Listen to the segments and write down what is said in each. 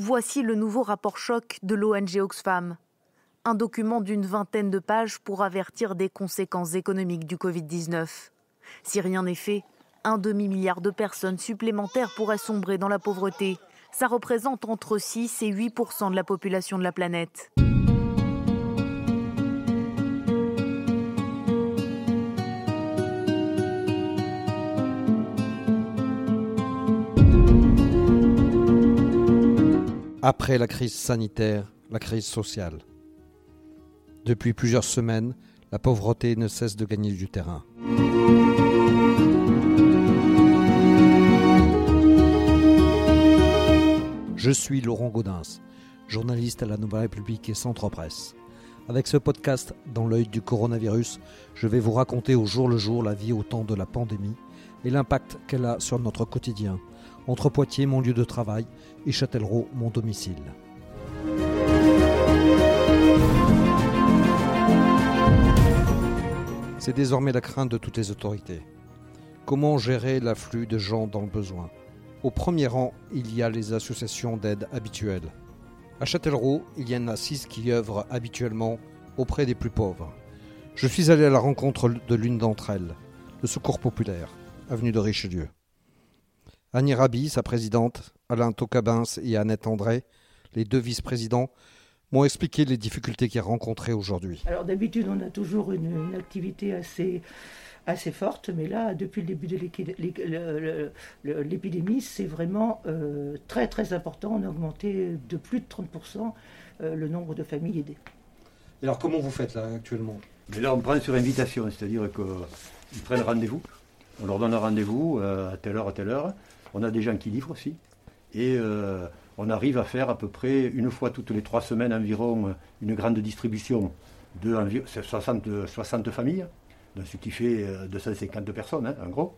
Voici le nouveau rapport choc de l'ONG Oxfam. Un document d'une vingtaine de pages pour avertir des conséquences économiques du Covid-19. Si rien n'est fait, un demi-milliard de personnes supplémentaires pourraient sombrer dans la pauvreté. Ça représente entre 6 et 8% de la population de la planète. Après la crise sanitaire, la crise sociale. Depuis plusieurs semaines, la pauvreté ne cesse de gagner du terrain. Je suis Laurent Gaudens, journaliste à la Nouvelle République et Centre Presse. Avec ce podcast dans l'œil du coronavirus, je vais vous raconter au jour le jour la vie au temps de la pandémie et l'impact qu'elle a sur notre quotidien, entre Poitiers, mon lieu de travail, et Châtellerault, mon domicile. C'est désormais la crainte de toutes les autorités. Comment gérer l'afflux de gens dans le besoin? Au premier rang, il y a les associations d'aide habituelles. À Châtellerault, il y en a six qui œuvrent habituellement auprès des plus pauvres. Je suis allé à la rencontre de l'une d'entre elles, le Secours populaire, avenue de Richelieu. Annie Rabi, sa présidente, Alain Tocabins et Annette André, les deux vice-présidents, m'ont expliqué les difficultés qu'ils rencontraient aujourd'hui. Alors d'habitude, on a toujours une, activité assez, assez forte, mais là, depuis le début de l'épidémie, c'est vraiment euh, très très important. On a augmenté de plus de 30% euh, le nombre de familles aidées. Et alors comment vous faites là actuellement? Mais Là, on prend sur invitation, c'est-à-dire qu'ils prennent rendez-vous. On leur donne un rendez-vous euh, à telle heure, à telle heure. On a des gens qui livrent aussi. Et on arrive à faire à peu près une fois toutes les trois semaines environ une grande distribution de 60, 60 familles, ce qui fait 250 euh, personnes hein, en gros.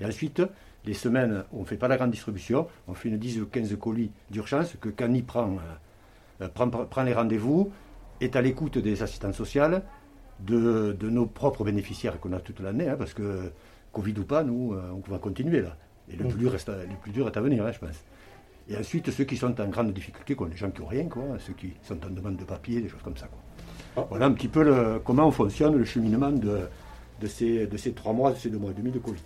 Et ensuite, les semaines on ne fait pas la grande distribution, on fait une 10 ou 15 colis d'urgence que Cani prend, euh, les rendez-vous, est à l'écoute des assistants sociales, de, nos propres bénéficiaires qu'on a toute l'année, hein, parce que Covid ou pas, nous, euh, on va continuer là. Et le mmh. plus, reste, le plus dur est à venir, hein, je pense. Et ensuite, ceux qui sont en grande difficulté, quoi, les gens qui n'ont rien, quoi, ceux qui sont en demande de papier, des choses comme ça. Quoi. Ah. Voilà un petit peu le, comment fonctionne le cheminement de, de, ces, de ces trois mois, de ces deux mois et demi de Covid.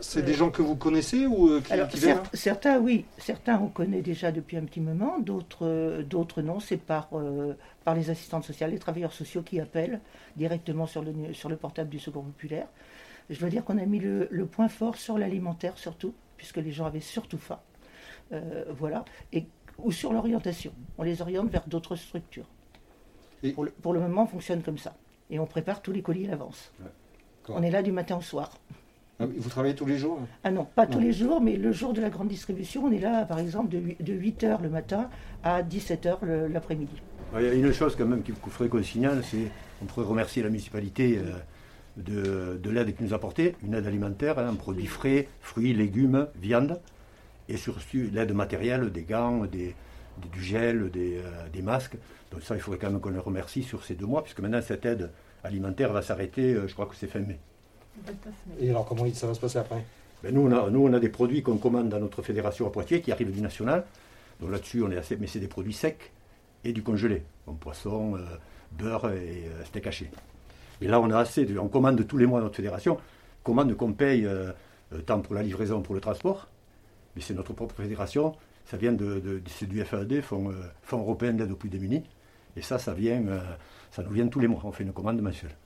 C'est des gens que vous connaissez ou euh, qui, Alors, Certains, oui. Certains, on connaît déjà depuis un petit moment. D'autres, d'autres non. C'est par, euh, par les assistantes sociales, les travailleurs sociaux qui appellent directement sur le, sur le portable du Secours populaire. Je veux dire qu'on a mis le, le point fort sur l'alimentaire, surtout, puisque les gens avaient surtout faim. Euh, voilà, et, ou sur l'orientation. On les oriente vers d'autres structures. Pour, le, moment, on fonctionne comme ça. Et on prépare tous les colis à l'avance. on est là du matin au soir. Ah vous travaillez tous les jours Ah non, pas tous les jours, mais le jour de la grande distribution, on est là, par exemple, de 8h le matin à 17h l'après-midi. Il y a une chose quand même qu'il faudrait qu'on signale, c'est on pourrait remercier la municipalité euh, de, l'aide qu'il nous a apportée, une aide alimentaire, un hein, produit frais, fruits, légumes, viande et surtout l'aide matérielle, des gants, des, du gel, euh, des, masques. Donc ça, il faudrait quand même qu'on le remercie sur ces deux mois, puisque maintenant cette aide alimentaire va s'arrêter, euh, je crois que c'est fin mai. Et alors comment ça va se passer après? Ben nous, on a, nous, on a des produits qu'on commande dans notre fédération à Poitiers qui arrivent du national. Donc là-dessus, on est assez, mais c'est des produits secs et du congelé, comme poisson, euh, beurre et steak haché. Et là, on a assez, de, on commande tous les mois notre fédération, commande qu'on paye tant pour la livraison, pour le transport, mais c'est notre propre fédération. Ça vient de, du FAD, Fonds, euh, Fonds européen d'aide aux plus démunis. Et ça, ça, vient, euh, ça nous vient tous les mois. On fait une commande mensuelle.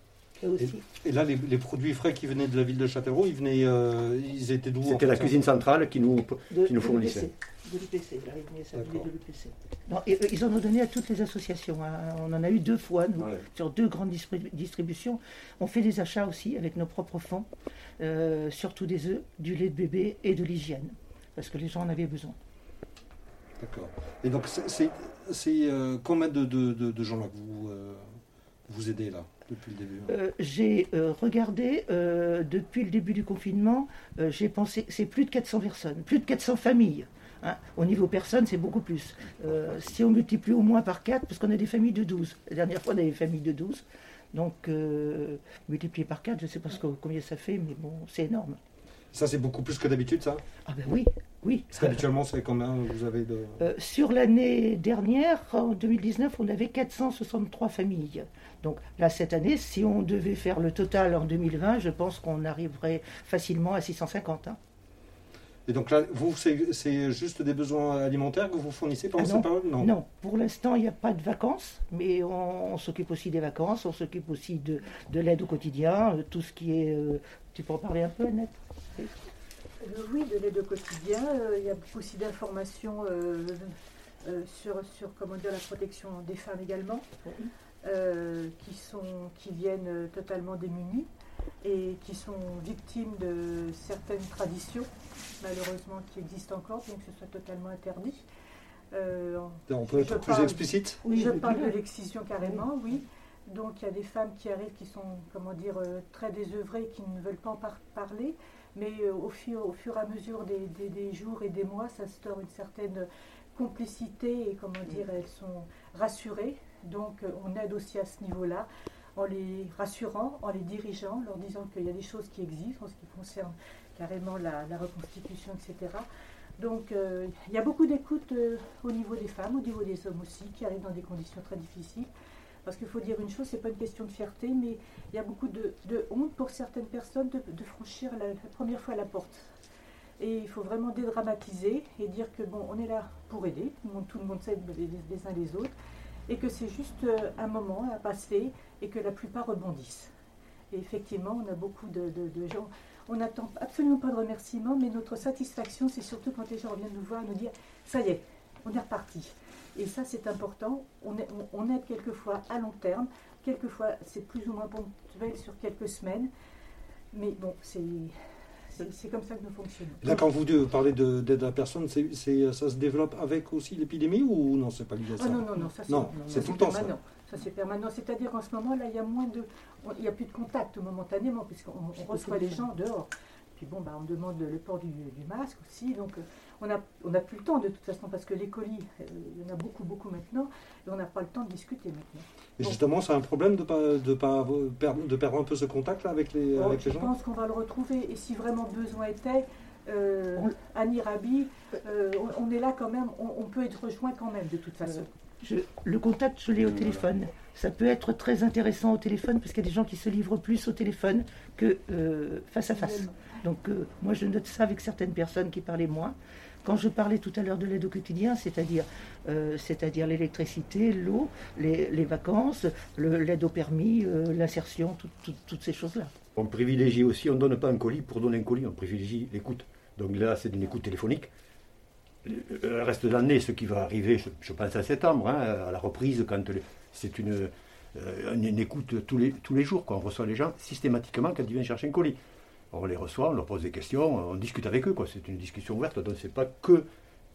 Et, là, les, produits frais qui venaient de la ville de Châtellerault, ils, venaient, euh, ils étaient d'où C'était la cuisine centrale qui nous, qui nous fournissait. De l'UPC, là, ils ils en ont donné à toutes les associations. Hein. On en a eu deux fois, nous, sur deux grandes distributions. On fait des achats aussi avec nos propres fonds, surtout des œufs, du lait de bébé et de l'hygiène parce que les gens en avaient besoin. D'accord. Et donc, c'est euh, combien de, de, gens là que vous, euh, vous aidez là depuis le début euh, J'ai regardé, depuis le début du confinement, j'ai pensé, c'est plus de 400 personnes, plus de 400 familles. Hein. Au niveau personnes, c'est beaucoup plus. si on multiplie au moins par 4, parce qu'on a des familles de 12. La dernière fois, on avait des familles de 12. Donc, multiplié par 4, je ne sais pas ce combien ça fait, mais bon, c'est énorme. Ça, c'est beaucoup plus que d'habitude, ça? Ah ben oui, oui. Parce qu'habituellement, c'est combien vous avez de... Euh, sur l'année dernière, en 2019, on avait 463 familles. Donc là, cette année, si on devait faire le total en 2020, je pense qu'on arriverait facilement à 650. hein. Et donc là, vous, c'est juste des besoins alimentaires que vous fournissez pendant Ah cette période? Non, pour l'instant, il n'y a pas de vacances, mais on, on s'occupe aussi des vacances, on s'occupe aussi de, de l'aide au quotidien, euh, tout ce qui est... euh, tu peux en parler un peu, Annette? Euh, oui, de l'aide au quotidien. Euh, il y a aussi d'informations euh, euh, sur, sur comment dire, la protection des femmes également, euh, qui, sont, qui viennent euh, totalement démunies et qui sont victimes de certaines traditions, malheureusement, qui existent encore, bien que ce soit totalement interdit. Euh, On peut être Je plus parle- explicite? Oui, je parle de l'excision carrément, oui. Donc il y a des femmes qui arrivent qui sont, comment dire, très désœuvrées, qui ne veulent pas en par- parler, mais au, fur, au fur et à mesure des, des- des jours et des mois, ça instaure une certaine complicité et comment dire, elles sont rassurées. Donc euh, on aide aussi à ce niveau-là, en les rassurant, en les dirigeant, leur disant qu'il y a des choses qui existent en ce qui concerne carrément la, reconstitution, etc. Donc euh, il y a beaucoup d'écoute euh, au niveau des femmes, au niveau des hommes aussi, qui arrivent dans des conditions très difficiles. Parce qu'il faut dire une chose, c'est pas une question de fierté, mais il y a beaucoup de, honte pour certaines personnes de, franchir la, première fois la porte. Et il faut vraiment dédramatiser et dire que bon, on est là pour aider, tout le monde, tout le monde s'aide les uns les autres, et que c'est juste euh, un moment à passer et que la plupart rebondissent. Et effectivement, on a beaucoup de, gens. On n'attend absolument pas de remerciements, mais notre satisfaction, c'est surtout quand les gens viennent nous voir et nous dire ça y est, on est reparti. Et ça, c'est important. On, est- on- on aide quelquefois à long terme, quelquefois c'est plus ou moins ponctuel sur quelques semaines. Mais bon, c'est c'est- comme ça que nous fonctionnons. Là, quand vous parlez de- d'aide à la personne, c'est- c'est- ça se développe avec aussi l'épidémie ou non, c'est pas lié à ça Ah non, non, non, ça c'est tout le temps, ça. permanent. Ça, c'est permanent. C'est-à-dire qu'en ce moment, là, il y a moins de. on- Il n'y a plus de contact momentanément, puisqu'on on reçoit les gens dehors. Puis bon, bah, on demande le port du, du masque aussi. Donc, euh, on n'a on n'a plus le temps de toute façon, parce que les colis, euh, il y en a beaucoup, beaucoup maintenant, et on n'a pas le temps de discuter maintenant. Et justement, c'est un problème de pas, de pas perdre, de perdre un peu ce contact là avec les, Bon, avec je les gens? pense qu'on va le retrouver, et si vraiment besoin était, euh, On- Annie Rabi, euh, on, on est là quand même, on, on peut être rejoint quand même de toute façon. Je- le contact, je l'ai au téléphone. Ça peut être très intéressant au téléphone parce qu'il y a des gens qui se livrent plus au téléphone que euh, face à face. Donc euh, moi je note ça avec certaines personnes qui parlaient moins. Quand je parlais tout à l'heure de l'aide au quotidien, c'est-à-dire euh, l'électricité, l'eau, les, vacances, l'aide au permis, euh, l'insertion, tout- tout- toutes ces choses-là. On privilégie aussi, on ne donne pas un colis pour donner un colis, on privilégie l'écoute. Donc là, c'est une écoute téléphonique. Le reste de l'année, ce qui va arriver, je, pense à septembre, hein, à la reprise, quand c'est une, écoute tous les, tous les jours. Quoi. On reçoit les gens systématiquement quand ils viennent chercher un colis. On les reçoit, on leur pose des questions, on discute avec eux. C'est une discussion ouverte, donc c'est pas que,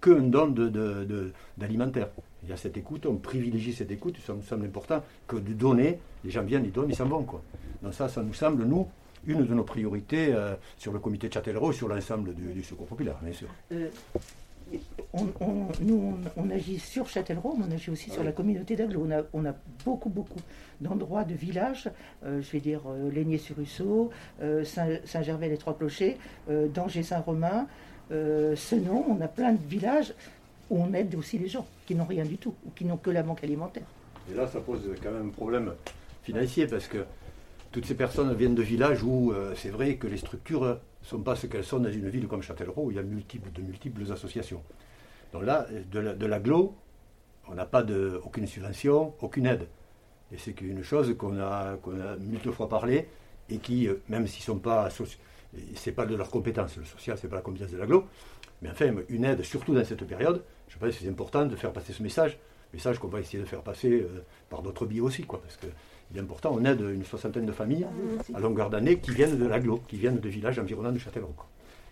que un don de- de- d'alimentaire. Il y a cette écoute, on privilégie cette écoute, ça nous semble important que de donner, les gens viennent, ils donnent, ils s'en vont. Donc ça, ça nous semble, nous, une de nos priorités euh, sur le comité de Châtellerault, sur l'ensemble du, du secours populaire, bien sûr. Euh, on, on- nous, on, on agit sur Châtellerault, mais on agit aussi sur la communauté d'Aglo. On a, on a beaucoup, beaucoup d'endroits, de villages, euh, je vais dire euh, Laigné-sur-Ruisseau, euh, Saint- Saint-Gervais, les Trois-Clochers, euh, Danger-Saint-Romain, Senon. On a plein de villages où on aide aussi les gens qui n'ont rien du tout, ou qui n'ont que la banque alimentaire. Et là, ça pose quand même un problème financier parce que toutes ces personnes viennent de villages où euh, c'est vrai que les structures ne sont pas ce qu'elles sont dans une ville comme Châtellerault où il y a multiples, de multiples associations. Donc là, de la- de l'agglo, on n'a pas de, aucune subvention, aucune aide. Et c'est une chose qu'on a, qu'on a multiples fois parlé et qui, euh, même s'ils sont pas c'est pas de leur compétence, le social, c'est pas la compétence de l'agglo, mais enfin, une aide, surtout dans cette période, je pense que c'est important de faire passer ce message, message qu'on va essayer de faire passer euh, par d'autres biais aussi, quoi, parce que il est important, on aide une soixantaine de familles à longueur d'année qui viennent de l'agglo, qui viennent de villages environnants de Châtellerault.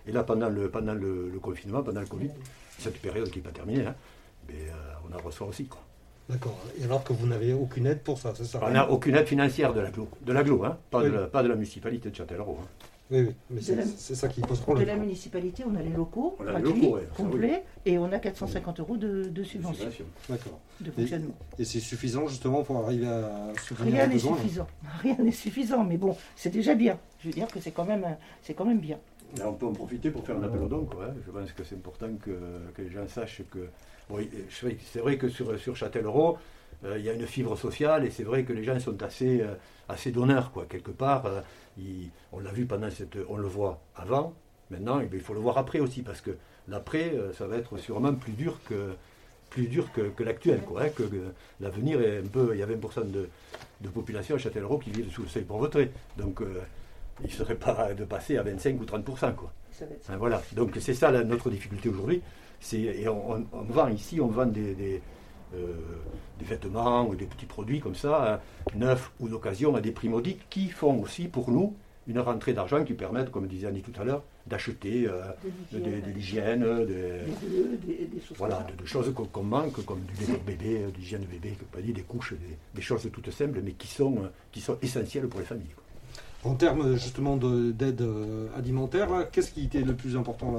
Et là, pendant le, pendant le, le confinement, pendant le Covid, cette période qui n'est pas terminée, hein, mais, euh, on en reçoit aussi. Quoi. D'accord. Et alors que vous n'avez aucune aide pour ça, c'est ça? On n'a aucune aide financière de l'agglo, de l'agglo hein, pas, de la, pas de la municipalité de Châtellerault. hein. Oui, oui. Mais c'est De la- c'est ça qui pose De problème. la municipalité, on a les locaux, On a les gratuits, locaux, ouais, ça, oui. complets, et on a 450 euros de, de subvention, Subvention. D'accord. de Et, fonctionnement. et c'est suffisant justement pour arriver à soutenir Rien les n'est suffisant. Rien n'est suffisant, mais bon, c'est déjà bien. Je veux dire que c'est quand même, c'est quand même bien. On peut en profiter pour faire un appel au don. Quoi, hein. Je pense que c'est important que, les gens sachent que. c'est vrai que sur, sur Châtellerault, euh, il y a une fibre sociale et c'est vrai que les gens sont assez, euh, assez donneurs. Quelque part, euh, on l'a vu pendant cette. On le voit avant, maintenant, et il faut le voir après aussi, parce que l'après, ça va être sûrement plus dur que plus dur que, l'actuel. Hein, que, l'avenir est un peu. Il y a 20% de, population à Châtellerault qui vivent sous le seuil pauvreté. Donc il ne serait pas de passer à 25 ou 30%. Quoi. voilà. Donc c'est ça notre difficulté aujourd'hui. Et on, vend ici, on vend des, euh, des, vêtements ou des petits produits comme ça, hein, neufs ou d'occasion à des prix modiques, qui font aussi pour nous une rentrée d'argent qui permettent, comme disait Annie tout à l'heure, d'acheter euh, de l'hygiène, des, voilà, de, choses qu'on manque, comme du lait bébé, de l'hygiène de bébé, des couches, des, choses toutes simples, mais qui sont, qui sont essentielles pour les familles. En termes justement d'aide euh, alimentaire, qu'est-ce qui était le plus important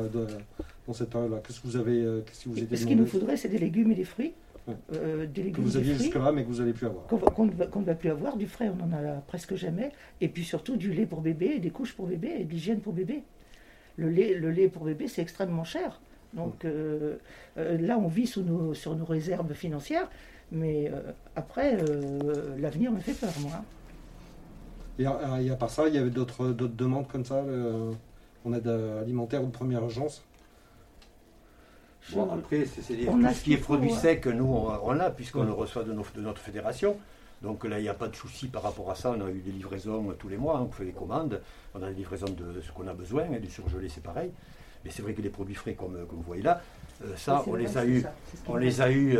dans cette période-là? Qu'est-ce que vous avez euh, Ce qu'il nous faudrait, c'est des légumes et des fruits. Euh, des légumes que vous aviez jusque-là, mais que vous n'allez plus avoir. Qu'on ne va plus avoir. Du frais, on en a presque jamais. Et puis surtout du lait pour bébé, des couches pour bébé et de l'hygiène pour bébé. Le lait, le lait pour bébé, c'est extrêmement cher. Donc là, on vit sous nos, sur nos réserves financières. Mais après, l'avenir me fait peur, moi. Et à, part ça, il y avait d'autres demandes comme ça, en aide alimentaire ou de première urgence? Bon, après, c'est tout ce qui est produit sec, nous, on, l'a, puisqu'on le reçoit de, notre fédération. Donc là, il n'y a pas de souci par rapport à ça. On a eu des livraisons tous les mois, hein, on fait des commandes. On a des livraisons de ce qu'on a besoin, et du surgelé, c'est pareil. Mais c'est vrai que les produits frais, comme, vous voyez là, euh, ça, on les, a eu, on les a eu,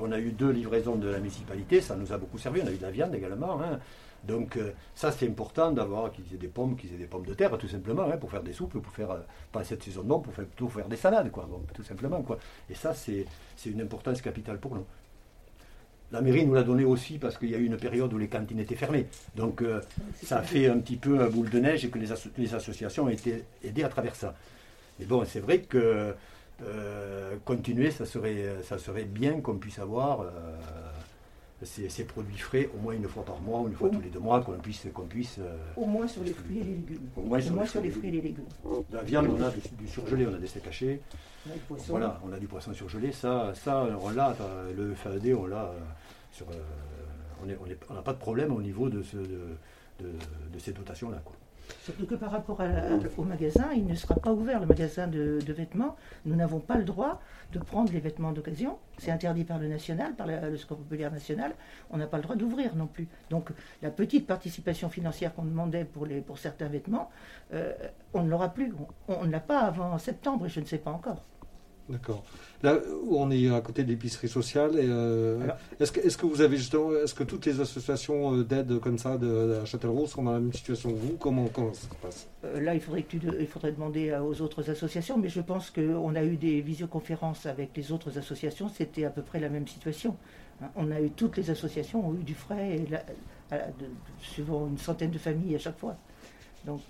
on a eu deux livraisons de la municipalité, ça nous a beaucoup servi. On a eu de la viande également. Hein. Donc euh, ça c'est important d'avoir qu'ils aient des pommes, qu'ils aient des pommes de terre tout simplement, hein, pour faire des soupes, pour faire, euh, pas cette saison de pour faire, plutôt faire des salades, quoi, tout simplement. Quoi. Et ça c'est une importance capitale pour nous. La mairie nous l'a donné aussi parce qu'il y a eu une période où les cantines étaient fermées. Donc euh, ça a fait un petit peu un boule de neige et que les, les associations ont été aidées à travers ça. Mais bon, c'est vrai que continuer, ça serait, ça serait bien qu'on puisse avoir ces, produits frais au moins une fois par mois ou une fois tous les deux mois, qu'on puisse. Qu'on puisse euh, au moins sur les fruits et les légumes. Au moins, sur, les fruits et les légumes. La viande, on a du, surgelé, on a des steaks hachés. On a du poisson. Voilà, on a du poisson surgelé. Ça, ça on l'a, le FAD, on l'a euh, sur. Euh, on n'a pas de problème au niveau de, ce, de, de ces dotations-là. Surtout que par rapport au magasin, il ne sera pas ouvert, le magasin de, vêtements. Nous n'avons pas le droit de prendre les vêtements d'occasion. C'est interdit par le national, par le Secours populaire national. On n'a pas le droit d'ouvrir non plus. Donc la petite participation financière qu'on demandait pour certains vêtements, euh, on ne l'aura plus. On ne l'a pas avant septembre et je ne sais pas encore. D'accord. Là où on est à côté de l'épicerie sociale, euh, est-ce que, est que, vous avez justement, est-ce que toutes les associations euh, d'aide comme ça de, Châtellerault sont dans la même situation que vous? Comment, comment, ça se passe? Euh, Là, il faudrait, que il faudrait demander aux autres associations, mais je pense qu'on a eu des visioconférences avec les autres associations, c'était à peu près la même situation. Hein, on a eu toutes les associations ont eu du frais, suivant une centaine de familles à chaque fois. Donc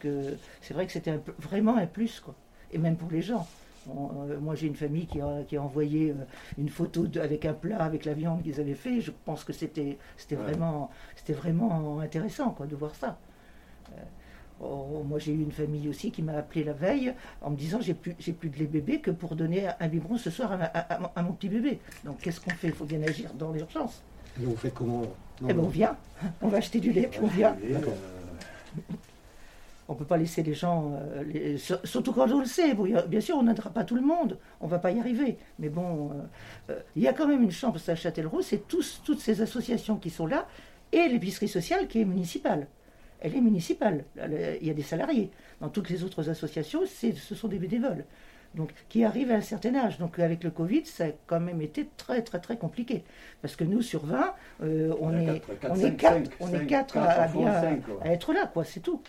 c'est vrai que c'était vraiment un plus, quoi. Et même pour les gens. Euh, moi, j'ai une famille qui a, envoyé euh, une photo avec un plat, avec la viande qu'ils avaient fait. Je pense que c'était vraiment, vraiment intéressant quoi, de voir ça. Euh, oh, moi, j'ai eu une famille aussi qui m'a appelé la veille en me disant j'ai plus, plus de lait bébé que pour donner un biberon ce soir à, mon petit bébé. Donc, qu'est-ce qu'on fait? Il faut bien agir dans l'urgence. Et on fait comment? Eh ben, on vient, on va acheter du lait, puis on vient on ne peut pas laisser les gens, euh, surtout quand on le sait. bien sûr, on n'aidera pas tout le monde, on ne va pas y arriver. Mais bon, euh, euh, il y a quand même une chance à Châtellerault, c'est toutes ces associations qui sont là, et l'épicerie sociale qui est municipale. Elle est municipale, il y a des salariés. Dans toutes les autres associations, ce sont des bénévoles. Donc, qui arrivent à un certain âge. Donc, avec le Covid, ça a quand même été très, très, très compliqué. Parce que nous, sur 20, on, est, on, est 4, on est à, à, être là, quoi, c'est tout.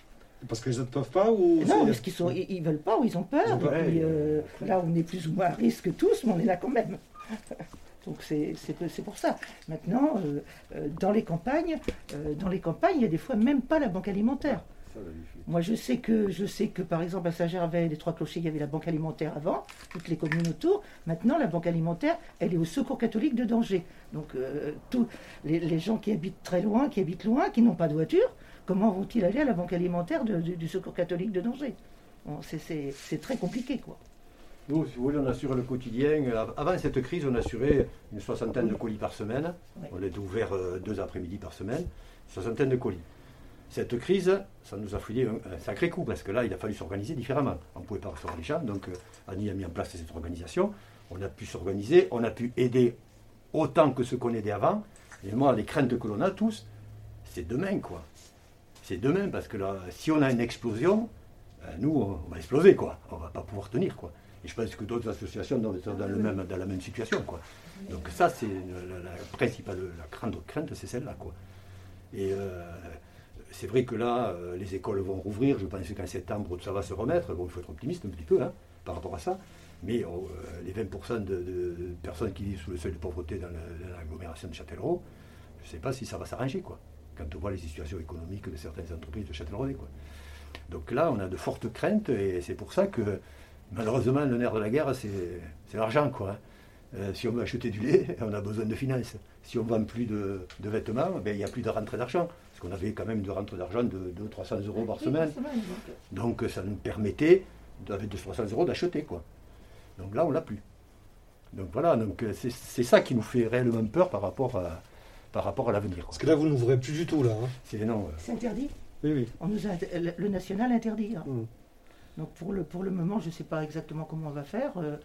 Parce qu'ils ne peuvent pas ou Non, parce qu'ils ne ils, veulent pas ou ils ont peur. Euh, là, on est plus ou moins à risque tous, mais on est là quand même. Donc c'est pour ça. Maintenant, euh, euh, dans les campagnes, dans les campagnes, il y a des fois même pas la banque alimentaire. Moi, je sais que, je sais que par exemple à Saint-Gervais, les Trois Clochers, il y avait la banque alimentaire avant, toutes les communes autour. Maintenant, la banque alimentaire, elle est au Secours catholique de Danger. Donc, tous les, les, gens qui habitent très loin, qui habitent loin, qui n'ont pas de voiture, comment vont-ils aller à la banque alimentaire du Secours catholique de Danger? C'est très compliqué, quoi. Nous, si vous voulez, on assure le quotidien. Avant cette crise, on assurait une soixantaine de colis par semaine. On était ouvert euh, deux après-midi par semaine, une soixantaine de colis. Cette crise, ça nous a filé un, sacré coup, parce que là, il a fallu s'organiser différemment. On ne pouvait pas recevoir les gens, donc euh, Annie a mis en place cette organisation. On a pu s'organiser, on a pu aider autant que ce qu'on aidait avant. Et moi, les craintes que l'on a tous, c'est demain, quoi. C'est demain, parce que là, si on a une explosion, euh, nous, on va exploser, quoi. On va pas pouvoir tenir, quoi. Et je pense que d'autres associations sont dans, le même, dans la même situation. Quoi. Donc ça, c'est la, principale, la grande crainte, c'est celle-là. Quoi. Et euh, c'est vrai que là, euh, les écoles vont rouvrir. Je pense qu'en septembre, ça va se remettre. Bon, il faut être optimiste un petit peu hein, par rapport à ça. Mais euh, les 20% de, personnes qui vivent sous le seuil de pauvreté dans l'agglomération de Châtellerault, je ne sais pas si ça va s'arranger. quoi. Quand on voit les situations économiques de certaines entreprises de Châtellerault. Quoi. Donc là, on a de fortes craintes et c'est pour ça que Malheureusement, le nerf de la guerre, c'est l'argent. quoi. Hein. Euh, si on veut acheter du lait, on a besoin de finances. Si on ne vend plus de, vêtements, ben, il n'y a plus de rentrée d'argent. Parce qu'on avait quand même de rentrée d'argent de 200-300 euros par semaine. Donc ça nous permettait, avec 300 euros, d'acheter. quoi. Donc là, on l'a plus. Donc voilà, donc euh, c'est ça qui nous fait réellement peur par rapport à, par rapport à l'avenir. Parce que là, vous n'ouvrez plus du tout, là. Hein. C'est non. C'est interdit Oui, oui. On nous a, le national interdit. Hein. Mmh. Donc pour le, pour le moment, je ne sais pas exactement comment on va faire. Euh,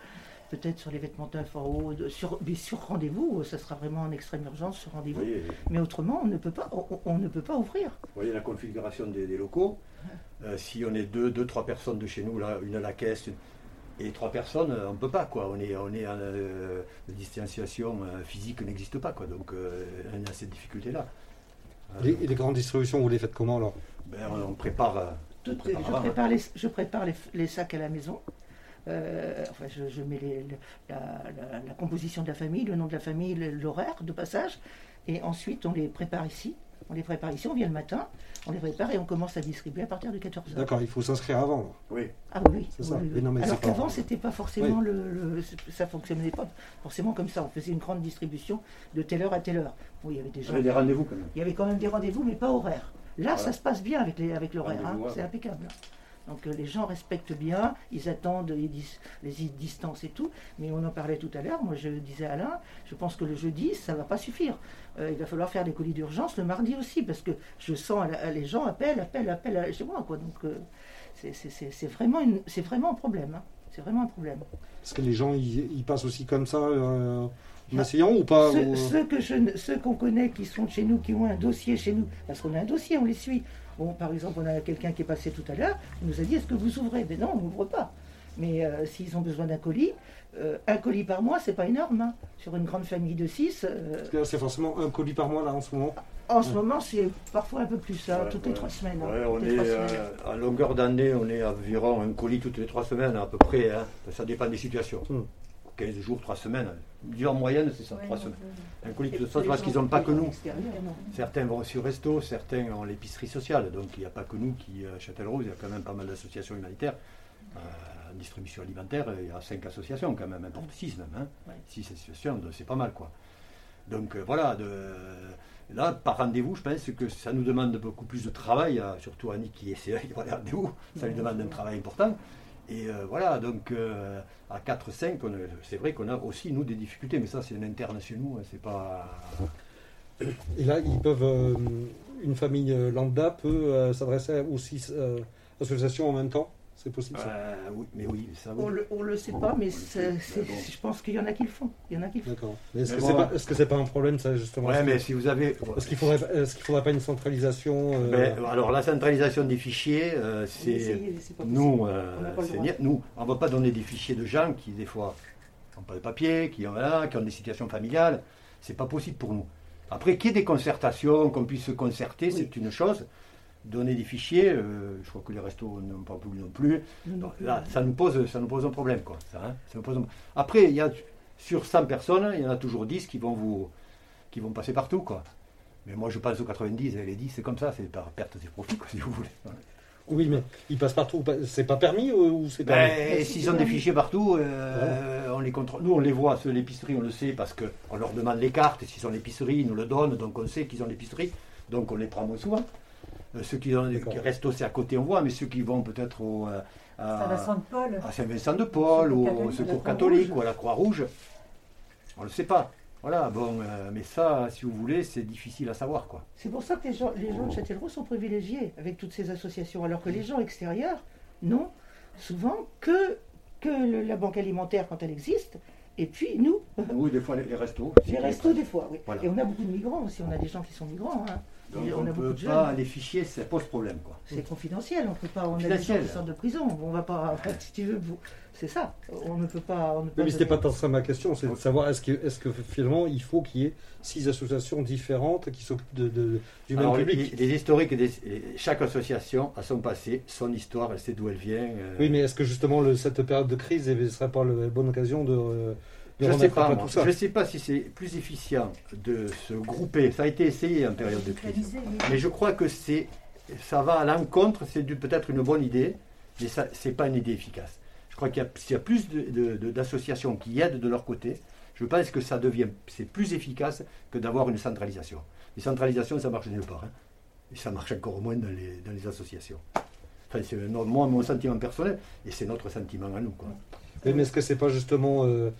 peut-être sur les vêtements de sur, mais sur rendez-vous, ça sera vraiment en extrême urgence sur rendez-vous. mais autrement, on ne peut pas, on, ne peut pas ouvrir. Vous voyez la configuration des, locaux. Euh, si on est deux, deux, trois personnes de chez nous, là, une à la caisse, et trois personnes, on ne peut pas. Quoi. On est, on est en euh, distanciation physique n'existe pas. Quoi. Donc on a cette difficulté-là. Et les, grandes distributions, vous les faites comment alors? Ben, on prépare je, prépare les, sacs à la maison. Euh, enfin, je, mets la, composition de la famille, le nom de la famille, l'horaire de passage, et ensuite on les prépare ici. On les prépare ici, on vient le matin, on les prépare et on commence à distribuer à partir de 14h. D'accord, il faut s'inscrire avant. Oui. Ah oui, c'est ça. Alors qu'avant, c'était pas forcément le, Ça fonctionnait pas forcément comme ça. On faisait une grande distribution de telle heure à telle heure. il y avait des des rendez-vous quand même. Il y avait quand même des rendez-vous, mais pas horaires. Là, ça se passe bien avec, les, avec l'horaire, hein. c'est impeccable. Donc euh, les gens respectent bien, ils attendent les, les, distances et tout. Mais on en parlait tout à l'heure, moi je disais à Alain, je pense que le jeudi, ça ne va pas suffire. Euh, il va falloir faire des colis d'urgence le mardi aussi, parce que je sens les gens appellent, appellent, appellent chez moi. Quoi. Donc euh, c'est, vraiment, vraiment un problème. Hein. C'est vraiment un problème. Parce que les gens, ils, passent aussi comme ça en essayant ou pas Ceux, que je, ceux qu'on connaît qui sont chez nous, qui ont un dossier chez nous, parce qu'on a un dossier, on les suit. Bon, par exemple, on a quelqu'un qui est passé tout à l'heure, il nous a dit est-ce que vous ouvrez? Mais non, on n'ouvre pas. Mais euh, s'ils ont besoin d'un colis, euh, un colis par mois, c'est pas énorme. Hein. Sur une grande famille de six. Euh, c'est forcément un colis par mois là en ce moment En ce moment, c'est parfois un peu plus, hein, toutes les trois semaines. Hein, on est, à longueur d'année, on est à environ un colis toutes les trois semaines à peu près. Ça dépend des situations. 15 hmm. jours, trois semaines. En moyenne, c'est ça, trois semaines. Un colis de sauce parce qu'ils n'ont pas que nous. Certains vont au resto, certains ont l'épicerie sociale. Donc il n'y a pas que nous qui, à Châtellerault, il y a quand même pas mal d'associations humanitaires. Euh, en distribution alimentaire, il y a cinq associations quand même, importe six même. Hein. Six associations, c'est pas mal quoi. Donc euh, voilà, de, là, par rendez-vous, je pense que ça nous demande beaucoup plus de travail, surtout Annie qui essaie de rendez-vous, ça lui demande un travail important. Et euh, voilà, donc euh, à 4-5, c'est vrai qu'on a aussi, nous, des difficultés, mais ça, c'est un interne chez nous, hein, c'est pas. Et là, ils peuvent. Euh, une famille lambda peut s'adresser aux six associations en même temps? C'est possible ça euh, oui, mais oui, ça, On le, le sait pas, mais, je pense qu'il y en a qui le font. Il y en a qui le font. D'accord. Est-ce que c'est pas, est-ce que c'est pas un problème ça justement Ouais, mais si vous avez. Est-ce qu'il faudrait, est-ce qu'il faudrait pas une centralisation euh, ben, Alors la centralisation des fichiers, euh, c'est nous, on nous, on va pas donner des fichiers de gens qui des fois n'ont pas de papier, qui ont, qui ont des situations familiales. C'est pas possible pour nous. Après, qu'il y ait des concertations, qu'on puisse se concerter, c'est une chose donner des fichiers, euh, je crois que les restos n'ont pas voulu non plus. là, ça nous pose, ça nous pose un problème. Quoi, hein, ça, nous pose Après, il y a, sur 100 personnes, il y en a toujours 10 qui vont, vous, qui vont passer partout. Quoi. Mais moi, je pense aux 90, et les 10, c'est comme ça, c'est par perte des profits, si vous voulez. Oui, mais ils passent partout. C'est pas permis ou c'est ben, permis S'ils ont des fichiers partout, euh, on les contrôle. Nous, on les voit, ceux l'épicerie, on le sait, parce qu'on leur demande les cartes, et s'ils ont l'épicerie, ils nous le donnent, donc on sait qu'ils ont l'épicerie, donc on les prend moins souvent. Euh, ceux qui, restent aussi à côté, on voit, mais ceux qui vont peut-être au, euh, à Saint-Vincent-de-Paul, à Saint-Vincent-de-Paul ou au Secours catholique ou à la Croix-Rouge. On ne le sait pas. Voilà, bon, euh, mais ça, si vous voulez, c'est difficile à savoir. quoi. C'est pour ça que les gens, les gens de Châtellerault sont privilégiés avec toutes ces associations, alors que les gens extérieurs n'ont souvent que, que la banque alimentaire quand elle existe, et puis nous. Oui, des fois les, restos. Les restos, des fois, oui. Et on a beaucoup de migrants aussi, on a des gens qui sont migrants. Hein on ne peut pas, les fichiers, ça pose problème. Quoi. C'est confidentiel, on peut pas, on a des sorte de prison, on va pas, si tu veux, c'est ça, on ne peut pas... On mais ce n'était pas tant ça ma question, c'est de savoir est-ce que, est que finalement il faut qu'il y ait six associations différentes qui s'occupent de, du même public? les, historiques, chaque association a son passé, son histoire, elle sait d'où elle vient. Euh. Oui, mais est-ce que justement cette période de crise ne serait pas la bonne occasion de... Je ne sais pas, je sais pas si c'est plus efficient de se grouper. Ça a été essayé en période de crise, mais je crois que c'est, ça va à l'encontre. C'est peut-être une bonne idée, mais ça, c'est pas une idée efficace. Je crois qu'il y a, plus d'associations qui aident de leur côté. Je pense que ça devient, c'est plus efficace que d'avoir une centralisation. Les centralisations, ça marche nulle part. Hein. Et ça marche encore moins dans les, dans les associations. Enfin, c'est moi, mon sentiment personnel, et c'est notre sentiment à nous. Quoi. mais est-ce que c'est pas justement euh,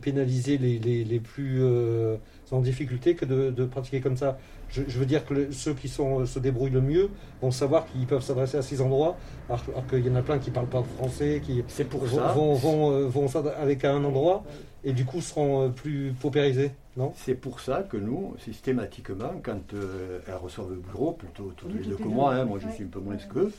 pénaliser les, les, plus euh, en difficulté que de, pratiquer comme ça. Je, veux dire que ceux qui sont, se débrouillent le mieux vont savoir qu'ils peuvent s'adresser à ces endroits, alors, qu'il y en a plein qui ne parlent pas français, qui pour vont, vont, euh, vont, avec un endroit et du coup seront plus paupérisés. Non? C'est pour ça que nous, systématiquement, quand elles reçoivent le bureau, plutôt tous les deux que moi, hein, moi je suis un peu moins que eux,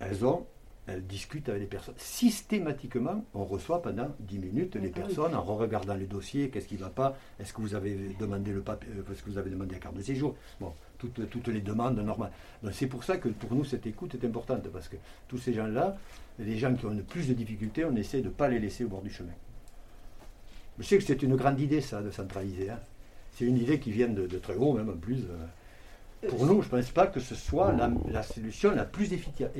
elles ont elle discute avec les personnes. Systématiquement, on reçoit pendant 10 minutes les ah personnes en regardant les dossiers, qu'est-ce qui ne va pas, est-ce que vous avez demandé le papier, euh, est-ce que vous avez demandé la carte de séjour Bon, toutes, toutes les demandes normales. c'est pour ça que pour nous, cette écoute est importante, parce que tous ces gens-là, les gens qui ont le plus de difficultés, on essaie de ne pas les laisser au bord du chemin. Je sais que c'est une grande idée, ça, de centraliser. Hein. C'est une idée qui vient de, très haut, même en plus. Euh, pour nous, je ne pense pas que ce soit la, solution la plus efficace.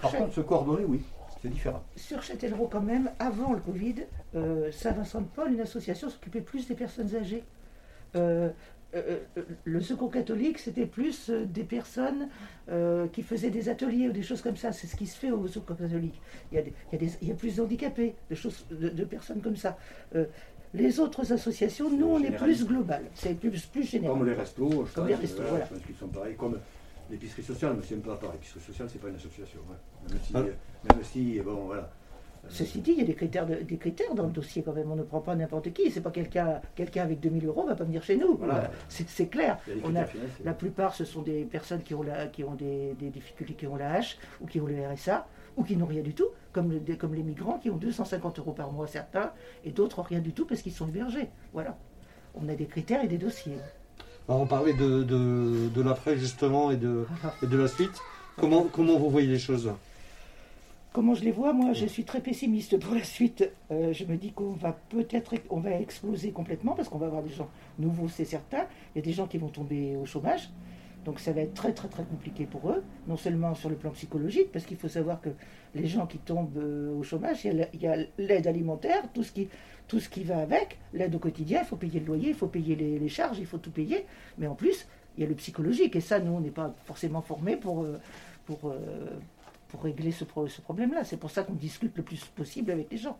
Par contre, se coordonner, oui, c'est différent. Sur Châtellerault, quand même, avant le Covid, euh, Saint-Vincent-de-Paul, une association s'occupait plus des personnes âgées. Euh, euh, le secours catholique, c'était plus des personnes qui faisaient des ateliers ou des choses comme ça. C'est ce qui se fait au secours catholique. Il y a, il y a, plus d'handicapés, de, choses, de, personnes comme ça. Les autres associations, nous, on est plus global. C'est plus, plus général. Comme les restos, je comme pense, les restos, voilà. Je pense qu'ils sont pareils. Comme l'épicerie sociale, mais c'est un peu à part. L'épicerie sociale, c'est pas une association. Même, si, ah. même si, bon, voilà. Ceci dit, il y a des critères, des critères dans le dossier quand même. On ne prend pas n'importe qui. C'est pas quelqu'un quelqu'un avec 2000 euros va pas venir chez nous. Voilà. C'est clair. On a, la plupart, ce sont des personnes qui ont, la, qui ont des, des, difficultés, qui ont la H ou qui ont le RSA ou qui n'ont rien du tout, comme, comme les migrants qui ont 250 euros par mois certains, et d'autres rien du tout parce qu'ils sont hébergés. Voilà. On a des critères et des dossiers. on parlait de, de, l'après justement et de, et de la suite. Comment, comment vous voyez les choses? Comment je les vois? Moi, je suis très pessimiste pour la suite. Euh, je me dis qu'on va peut-être on va exploser complètement parce qu'on va avoir des gens nouveaux, c'est certain. Il y a des gens qui vont tomber au chômage. Donc ça va être très très très compliqué pour eux, non seulement sur le plan psychologique, parce qu'il faut savoir que les gens qui tombent euh, au chômage, il y a l'aide alimentaire, tout ce qui, tout ce qui va avec, l'aide au quotidien, il faut payer le loyer, il faut payer les, charges, il faut tout payer, mais en plus, il y a le psychologique, et ça, nous, on n'est pas forcément formés pour, euh, pour, euh, pour régler ce, ce problème-là. C'est pour ça qu'on discute le plus possible avec les gens.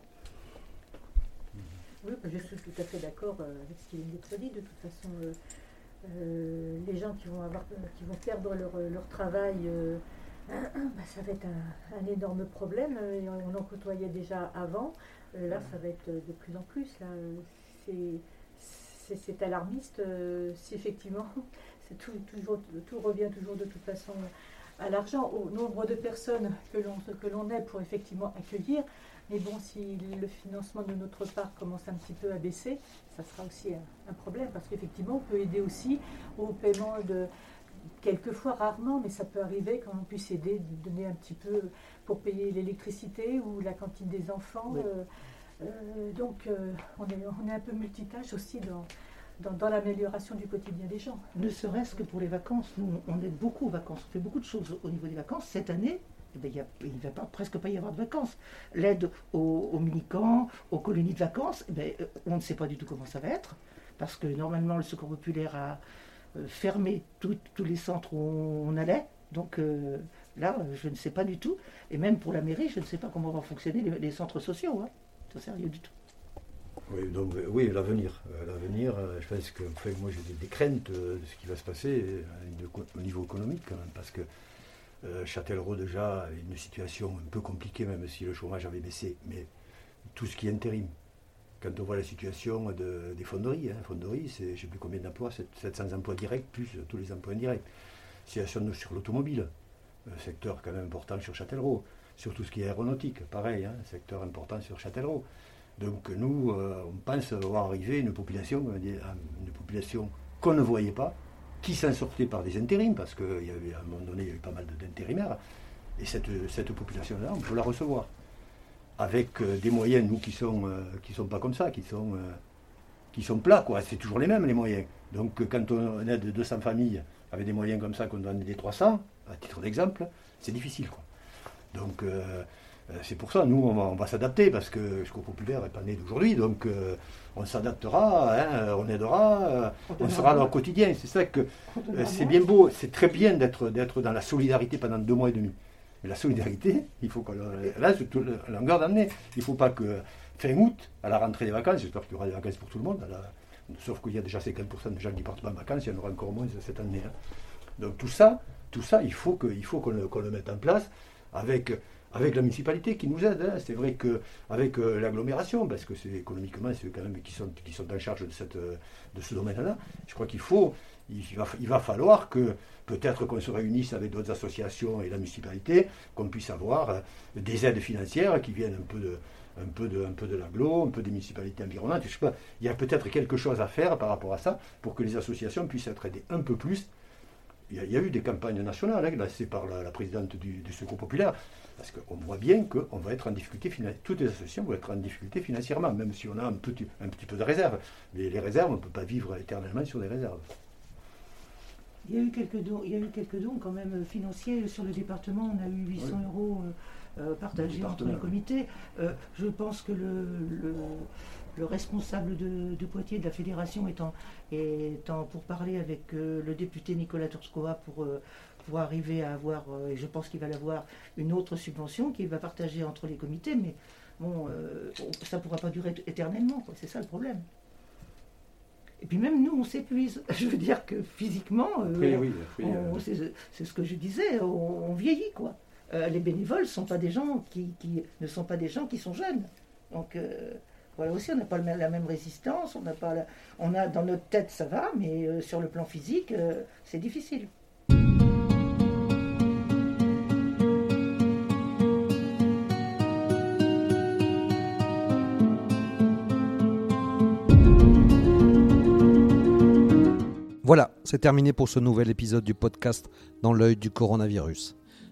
Oui, je suis tout à fait d'accord avec ce qui vient d'être dit. De toute façon, euh, les gens qui vont, avoir, qui vont perdre leur, leur travail, euh, bah, ça va être un, énorme problème. On en côtoyait déjà avant. Euh, là, ça va être de plus en plus. C'est alarmiste si effectivement tout, toujours, tout revient toujours de toute façon à l'argent, au nombre de personnes que l'on est pour effectivement accueillir. Mais bon, si le financement de notre part commence un petit peu à baisser, ça sera aussi un, problème parce qu'effectivement, on peut aider aussi au paiement de, quelquefois rarement, mais ça peut arriver quand on puisse aider, donner un petit peu pour payer l'électricité ou la cantine des enfants. Euh, euh, donc, euh, on, est, on, est, un peu multitâche aussi dans, dans, dans l'amélioration du quotidien des gens. Ne serait-ce que pour les vacances. Nous, on aide beaucoup aux vacances. On fait beaucoup de choses au niveau des vacances. Cette année, eh ben, il ne va pas, presque pas y avoir de vacances. L'aide aux, aux mini-camps, aux colonies de vacances, eh ben, euh, on ne sait pas du tout comment ça va être, parce que normalement le Secours populaire a euh, fermé tous les centres où on allait. Donc là, je ne sais pas du tout. Et même pour la mairie, je ne sais pas comment vont fonctionner les, centres sociaux. Hein. C'est sérieux du tout. Oui, donc, oui l'avenir. l'avenir, je pense que moi j'ai des, craintes de ce qui va se passer au niveau économique quand même, parce que Châtellerault déjà a une situation un peu compliquée, même si le chômage avait baissé, mais tout ce qui est intérim, quand on voit la situation des fonderies, hein, fonderies, c'est je ne sais plus combien d'emplois, 700 emplois directs, plus tous les emplois indirects. Situation sur l'automobile, secteur quand même important sur Châtellerault, sur tout ce qui est aéronautique, pareil, hein, secteur important sur Châtellerault. Donc nous, euh, on pense voir arriver une population, une population qu'on ne voyait pas, qui s'en sortait par des intérims, parce qu'à un moment donné, il y a eu pas mal d'intérimaires, et cette, cette population-là, on peut la recevoir avec euh, des moyens, nous, qui sont, euh, sont pas comme ça, qui sont, euh, qui sont plats, quoi. C'est toujours les mêmes, les moyens. Donc, quand on aide 200 familles avec des moyens comme ça, qu'on donne des 300, à titre d'exemple, c'est difficile, quoi. Donc, c'est pour ça, nous, on va, s'adapter, parce que le Secours Populaire n'est pas né d'aujourd'hui, donc on s'adaptera, hein, on aidera, on sera dans le quotidien. C'est ça que c'est bien beau, c'est très bien d'être dans la solidarité pendant deux mois et demi. Mais la solidarité, il faut qu'on là, c'est la longueur d'année. Il ne faut pas que fin août, à la rentrée des vacances, j'espère qu'il y aura des vacances pour tout le monde, sauf qu'il y a déjà 50% de gens qui partent pas en vacances, il y en aura encore moins cette année. Hein. Donc tout ça, tout ça, il faut qu'on le, le, mette en place avec, avec la municipalité qui nous aide. Hein. C'est vrai qu'avec euh, l'agglomération, parce que c'est économiquement, c'est quand même qui sont, qui sont en charge de, cette, de ce domaine-là, je crois qu'il faut, il va, il va falloir que peut-être qu'on se réunisse avec d'autres associations et la municipalité, qu'on puisse avoir euh, des aides financières qui viennent un peu de, un peu de, un peu de l'aglo, un peu des municipalités environnantes. Je sais pas, il y a peut-être quelque chose à faire par rapport à ça pour que les associations puissent être aidées un peu plus. Il y a, eu des campagnes nationales, hein, c'est par la, présidente du, Secours populaire, parce qu'on voit bien qu'on va être en difficulté financière. Toutes les associations vont être en difficulté financièrement, même si on a un petit, un petit peu de réserve. Mais les réserves, on ne peut pas vivre éternellement sur des réserves. Il y a eu quelques dons, il y a eu quelques dons quand même euh, financiers sur le département. On a eu 800 euros euh, euh, partagés entre les comités. je pense que le, le, responsable de, Poitiers de la fédération étant, étant pour parler avec le député Nicolas Turskoa pour, pour arriver à avoir, et je pense qu'il va avoir une autre subvention qu'il va partager entre les comités, mais bon, ça ne pourra pas durer éternellement, c'est ça le problème. Et puis même nous, on s'épuise. Je veux dire que physiquement, euh, euh. c'est ce que je disais, on, vieillit quoi. Euh, les bénévoles ne sont pas des gens qui, ne sont pas des gens qui sont jeunes. Donc voilà aussi, on n'a pas la même résistance, on n'a pas, on a dans notre tête ça va, mais sur le plan physique, c'est difficile. Voilà, c'est terminé pour ce nouvel épisode du podcast Dans l'œil du coronavirus.